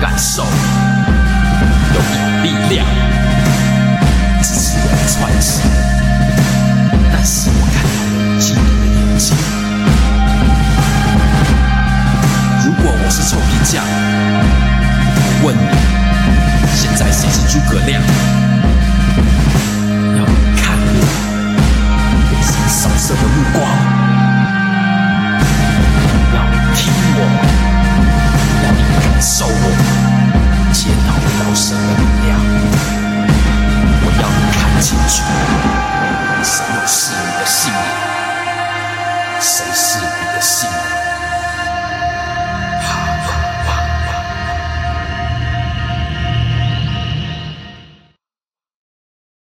感受有一股力量支持我的传奇但是我看到了今天的眼睛如果我是臭皮匠我问你现在谁是诸葛亮？要不看我一眼神扫射的目光？